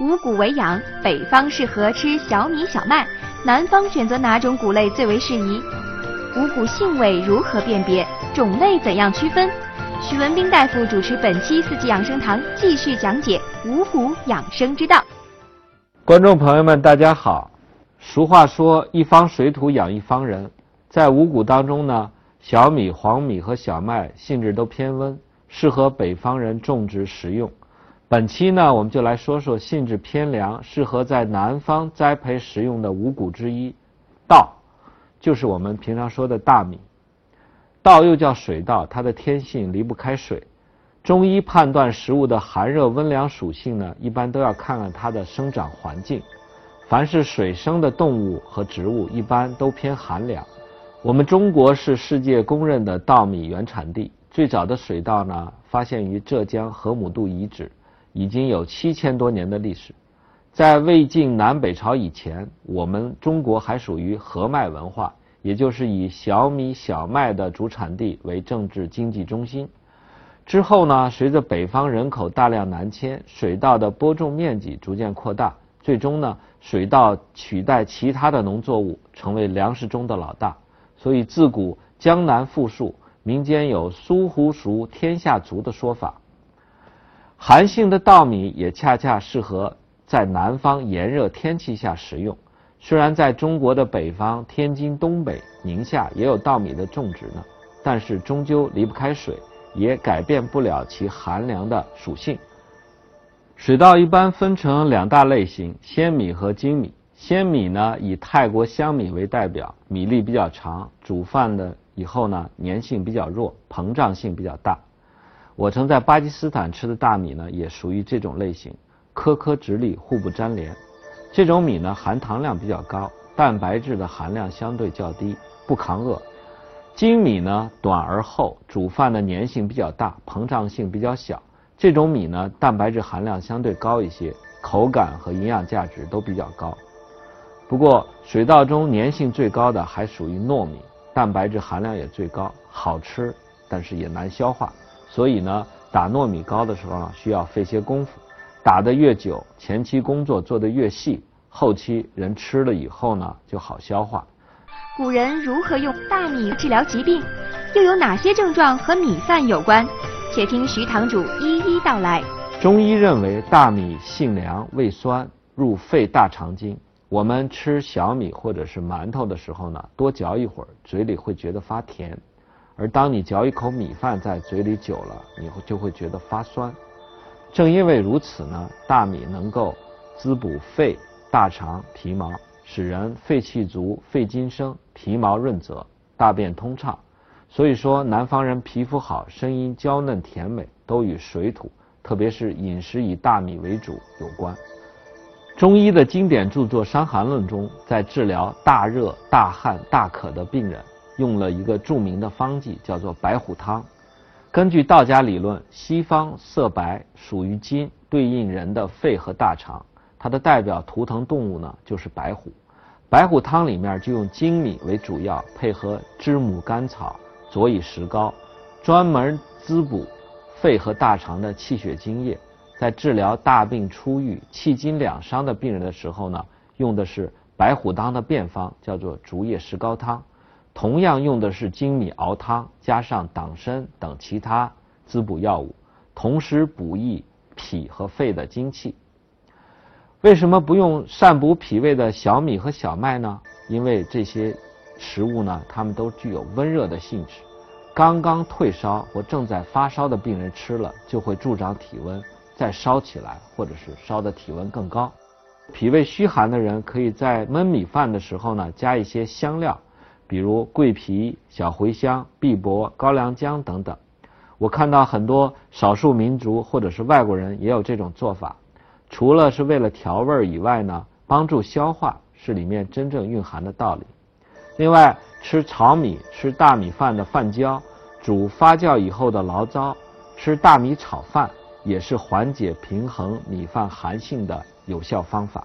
五谷为养，北方适合吃小米、小麦，南方选择哪种谷类最为适宜？五谷性味如何辨别？种类怎样区分？徐文斌大夫主持本期四季养生堂，继续讲解五谷养生之道。观众朋友们，大家好。俗话说：“一方水土养一方人。”在五谷当中呢，小米、黄米和小麦性质都偏温，适合北方人种植食用。本期呢，我们就来说说性质偏凉、适合在南方栽培食用的五谷之一——稻，就是我们平常说的大米。稻又叫水稻，它的天性离不开水。中医判断食物的寒热温凉属性呢，一般都要看看它的生长环境。凡是水生的动物和植物，一般都偏寒凉。我们中国是世界公认的稻米原产地，最早的水稻呢，发现于浙江河姆渡遗址。已经有七千多年的历史，在魏晋南北朝以前，我们中国还属于河脉文化，也就是以小米、小麦的主产地为政治经济中心。之后呢，随着北方人口大量南迁，水稻的播种面积逐渐扩大，最终呢，水稻取代其他的农作物，成为粮食中的老大。所以自古江南富庶，民间有“苏湖熟，天下足”的说法。寒性的稻米也恰恰适合在南方炎热天气下食用。虽然在中国的北方，天津、东北、宁夏也有稻米的种植呢，但是终究离不开水，也改变不了其寒凉的属性。水稻一般分成两大类型：鲜米和精米。鲜米呢，以泰国香米为代表，米粒比较长，煮饭的以后呢，粘性比较弱，膨胀性比较大。我曾在巴基斯坦吃的大米呢，也属于这种类型，颗颗直立，互不粘连。这种米呢，含糖量比较高，蛋白质的含量相对较低，不抗饿。精米呢，短而厚，煮饭的粘性比较大，膨胀性比较小。这种米呢，蛋白质含量相对高一些，口感和营养价值都比较高。不过，水稻中粘性最高的还属于糯米，蛋白质含量也最高，好吃，但是也难消化。所以呢，打糯米糕的时候呢，需要费些功夫，打得越久，前期工作做得越细，后期人吃了以后呢，就好消化。古人如何用大米治疗疾病？又有哪些症状和米饭有关？且听徐堂主一一道来。中医认为大米性凉，味酸，入肺大肠经。我们吃小米或者是馒头的时候呢，多嚼一会儿，嘴里会觉得发甜。而当你嚼一口米饭在嘴里久了，你会就会觉得发酸。正因为如此呢，大米能够滋补肺、大肠、皮毛，使人肺气足、肺经生、皮毛润泽、大便通畅。所以说，南方人皮肤好、声音娇嫩甜美，都与水土，特别是饮食以大米为主有关。中医的经典著作《伤寒论》中，在治疗大热、大汗、大渴的病人。用了一个著名的方剂，叫做白虎汤。根据道家理论，西方色白属于金，对应人的肺和大肠。它的代表图腾动物呢，就是白虎。白虎汤里面就用粳米为主要，配合知母甘草、佐以石膏，专门滋补肺和大肠的气血津液。在治疗大病初愈、气经两伤的病人的时候呢，用的是白虎汤的变方，叫做竹叶石膏汤。同样用的是粳米熬汤，加上党参等其他滋补药物，同时补益脾和肺的精气。为什么不用善补脾胃的小米和小麦呢？因为这些食物呢，它们都具有温热的性质，刚刚退烧或正在发烧的病人吃了，就会助长体温，再烧起来，或者是烧的体温更高。脾胃虚寒的人，可以在焖米饭的时候呢，加一些香料。比如桂皮、小茴香、碧柏、高粱姜等等，我看到很多少数民族或者是外国人也有这种做法，除了是为了调味以外呢，帮助消化是里面真正蕴含的道理。另外，吃炒米、吃大米饭的饭焦，煮发酵以后的醪糟，吃大米炒饭，也是缓解平衡米饭寒性的有效方法。